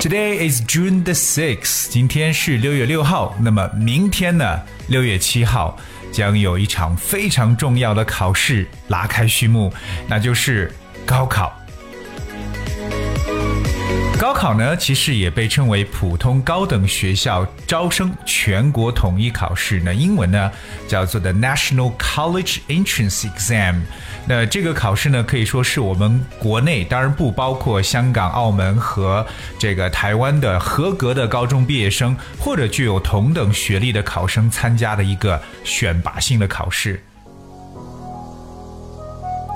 Today is June the sixth. 今天是六月六号。那么明天呢？六月七号将有一场非常重要的考试拉开序幕，那就是高考。高考呢，其实也被称为普通高等学校招生全国统一考试。那英文呢叫做 The National College Entrance Exam。那这个考试呢，可以说是我们国内，当然不包括香港、澳门和这个台湾的合格的高中毕业生或者具有同等学历的考生参加的一个选拔性的考试。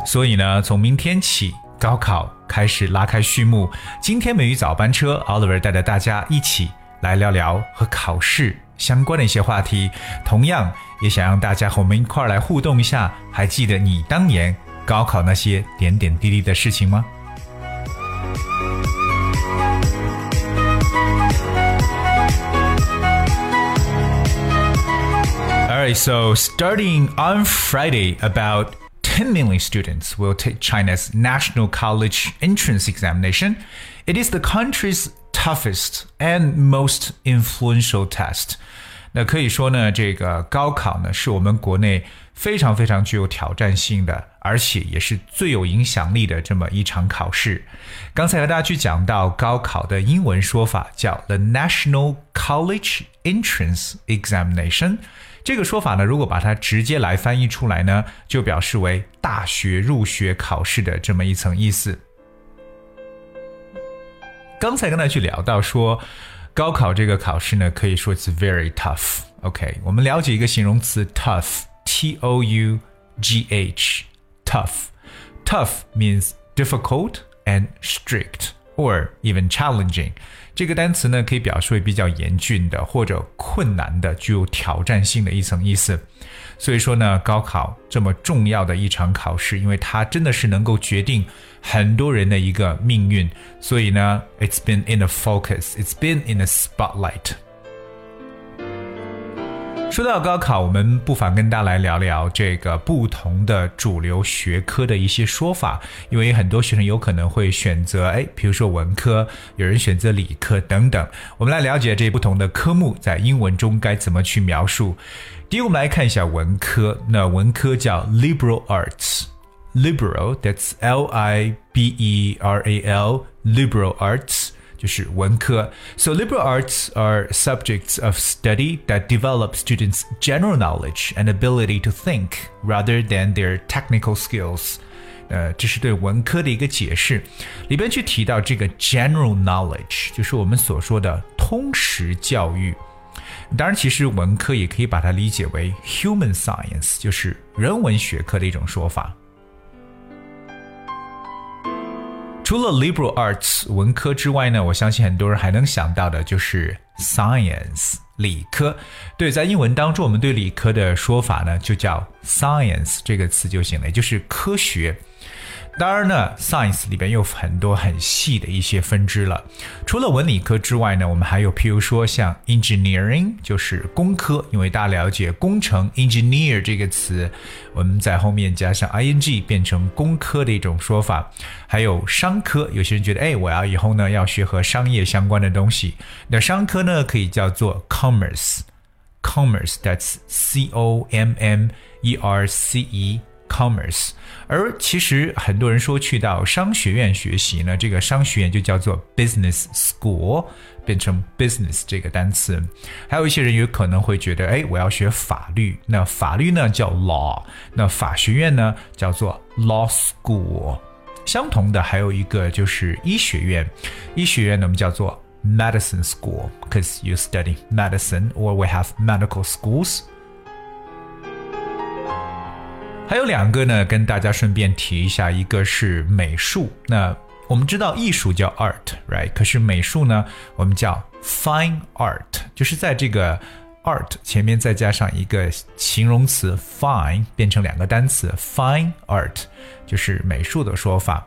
所以呢，从明天起。高考开始拉开序幕，今天美语早班车，Oliver 带着大家一起来聊聊和考试相关的一些话题，同样也想让大家和我们一块儿来互动一下。还记得你当年高考那些点点滴滴的事情吗？Alright, so starting on Friday about 10 million students will take China's National College Entrance Examination. It is the country's toughest and most influential test. 那可以说呢，这个高考呢是我们国内非常非常具有挑战性的， 而且也是最有影响力的这么一场考试。刚才和大家去讲到高考的英文说法叫 the National College Entrance Examination。这个说法呢，如果把它直接来翻译出来呢，就表示为大学入学考试的这么一层意思。刚才跟大家去聊到说，高考这个考试呢，可以说 it's very tough。OK，我们了解一个形容词 tough，T-O-U-G-H。Tough means difficult and strict or even challenging。这个单词呢，可以表示为比较严峻的或者困难的、具有挑战性的一层意思。所以说呢，高考这么重要的一场考试，因为它真的是能够决定很多人的一个命运，所以呢，it's been in the focus，it's been in the spotlight。 说到高考，我们不妨跟大家来聊聊这个不同的主流学科的一些说法，因为很多学生有可能会选择，哎，比如说文科，有人选择理科等等。我们来了解这不同的科目在英文中该怎么去描述。第一，我们来看一下文科，那文科叫 liberal arts，liberal，that's L I B E R A L，liberal arts。就是文科。So liberal arts are subjects of study that develop students' general knowledge and ability to think rather than their technical skills. 呃，这是对文科的一个解释，里边去提到这个 general knowledge，就是我们所说的通识教育。当然，其实文科也可以把它理解为 human science，就是人文学科的一种说法。 除了 liberal arts 文科之外呢，我相信很多人还能想到的就是 science 理科。对，在英文当中，我们对理科的说法呢，就叫 science 这个词就行了，也就是科学。当然呢，science 里边有很多很细的一些分支了。除了文理科之外呢，我们还有譬如说像 engineering，就是工科，因为大家了解工程 engineer 这个词，我们在后面加上 ing 变成工科的一种说法。还有商科，有些人觉得，哎，我要以后呢要学和商业相关的东西，那商科呢可以叫做 commerce，commerce，that's c o m m e r c e。Commerce，而其实很多人说去到商学院学习呢，这个商学院就叫做 business school，变成 business 这个单词。还有一些人有可能会觉得，哎，我要学法律，那法律呢叫 law，那法学院呢叫做 law school。相同的还有一个就是医学院，医学院呢我们叫做 medicine school，because you study medicine or we have medical schools。 还有两个呢，跟大家顺便提一下，一个是美术。那我们知道艺术叫 art，right？可是美术呢，我们叫 fine art，就是在这个 art 前面再加上一个形容词 fine，变成两个单词 fine art，就是美术的说法。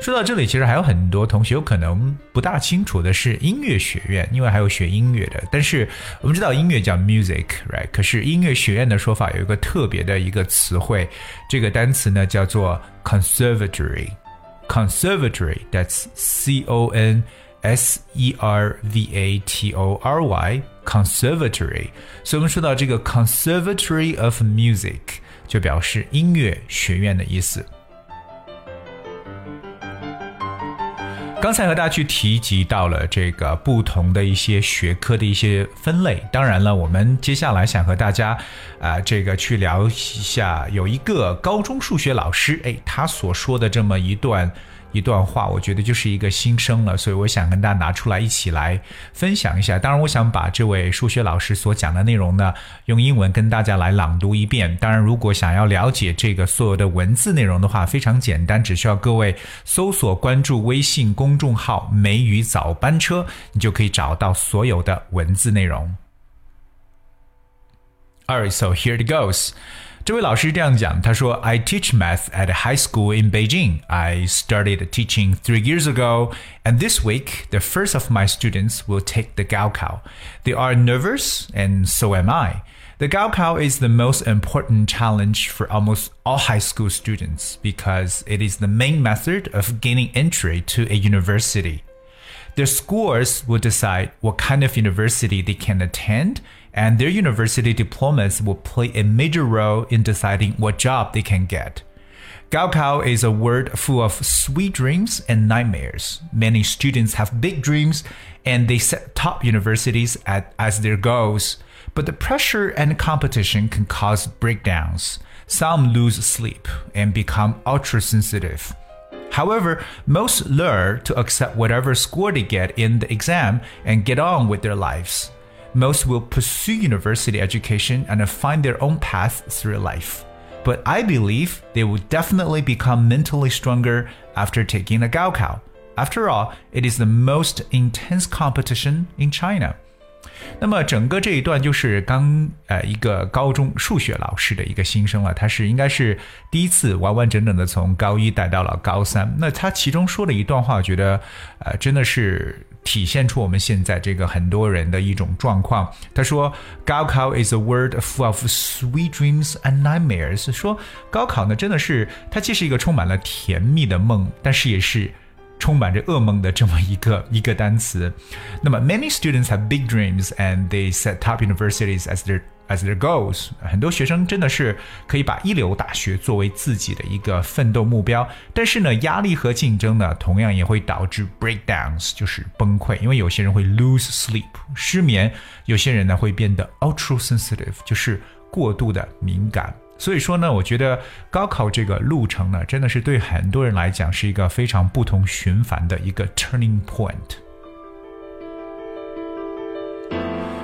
说到这里，其实还有很多同学有可能不大清楚的是音乐学院，因为还有学音乐的。但是我们知道音乐叫 music，right？可是音乐学院的说法有一个特别的一个词汇，这个单词呢叫做 conservatory。conservatory，that's C O N S E R V A T O R Y，conservatory。所以我们说到这个 conservatory of music，就表示音乐学院的意思。刚才和大家去提及到了这个不同的一些学科的一些分类，当然了，我们接下来想和大家啊这个去聊一下，有一个高中数学老师，哎，他所说的这么一段。一段话，我觉得就是一个新生了，所以我想跟大家拿出来一起来分享一下。当然，我想把这位数学老师所讲的内容呢，用英文跟大家来朗读一遍。当然，如果想要了解这个所有的文字内容的话，非常简单，只需要各位搜索关注微信公众号“梅雨早班车”，你就可以找到所有的文字内容。Alright, so here it goes. 这位老师这样讲，他说：“I teach math at a high school in Beijing. I started teaching three years ago, and this week the first of my students will take the Gaokao. They are nervous, and so am I. The Gaokao is the most important challenge for almost all high school students because it is the main method of gaining entry to a university. Their scores will decide what kind of university they can attend And their university diplomas will play a major role in deciding what job they can get. Gaokao is a word full of sweet dreams and nightmares. Many students have big dreams and they set top universities at, as their goals, but the pressure and competition can cause breakdowns. Some lose sleep and become ultra sensitive. However, most learn to accept whatever score they get in the exam and get on with their lives most will pursue university education and find their own path through life. But I believe they will definitely become mentally stronger after taking the Gaokao. After all, it is the most intense competition in China. 那么整个这一段就是刚呃一个高中数学老师的一个新生了，他是应该是第一次完完整整的从高一带到了高三。那他其中说了一段话，我觉得呃真的是体现出我们现在这个很多人的一种状况。他说：“高考 is a world full of sweet dreams and nightmares。”说高考呢真的是它既是一个充满了甜蜜的梦，但是也是。充满着噩梦的这么一个一个单词。那么，many students have big dreams and they set top universities as their as their goals。很多学生真的是可以把一流大学作为自己的一个奋斗目标。但是呢，压力和竞争呢，同样也会导致 breakdowns，就是崩溃。因为有些人会 lose sleep，失眠；有些人呢会变得 ultra sensitive，就是过度的敏感。所以说呢，我觉得高考这个路程呢，真的是对很多人来讲是一个非常不同寻凡的一个 turning point。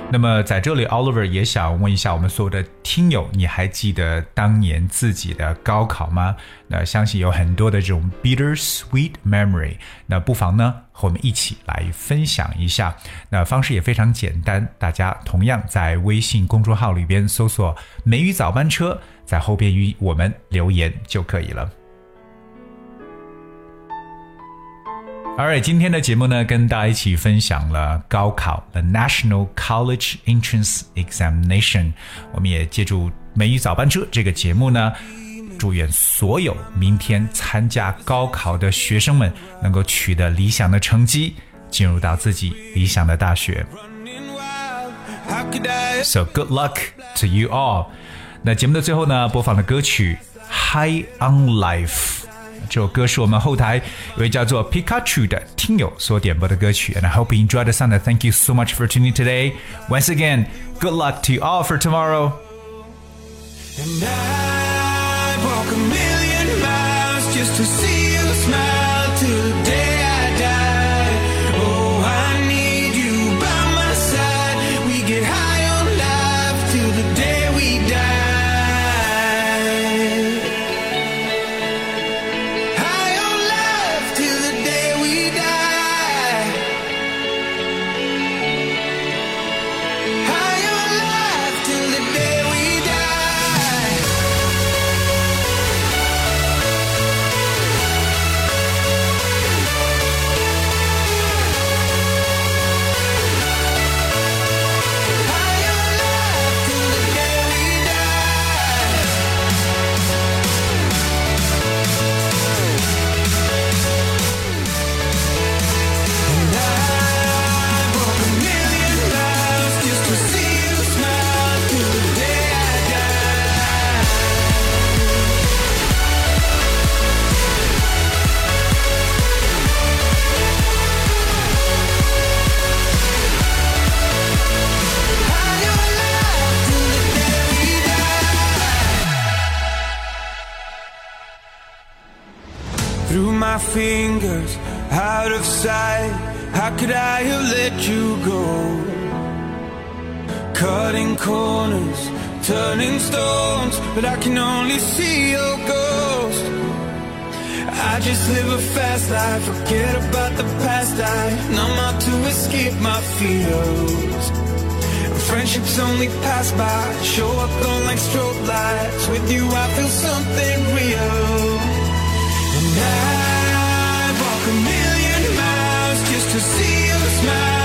那么在这里，Oliver 也想问一下我们所有的听友，你还记得当年自己的高考吗？那相信有很多的这种 bitter sweet memory。那不妨呢和我们一起来分享一下。那方式也非常简单，大家同样在微信公众号里边搜索“梅雨早班车”，在后边与我们留言就可以了。All right，今天的节目呢，跟大家一起分享了高考 The National College Entrance Examination。我们也借助《美语早班车》这个节目呢，祝愿所有明天参加高考的学生们能够取得理想的成绩，进入到自己理想的大学。So good luck to you all。那节目的最后呢，播放的歌曲《High on Life》。这首歌是我们后台一位叫做 Pikachu 的听友所点播的歌曲。And I hope you enjoyed the song. Thank you so much for tuning today. Once again, good luck to you all for tomorrow. And I'd walk a million miles just to see you smile till my fingers out of sight. How could I have let you go? Cutting corners, turning stones, but I can only see your ghost. I just live a fast life, forget about the past. I numb out to escape my fears. Friendships only pass by, show up on like strobe lights. With you, I feel something real. And I to see you smile.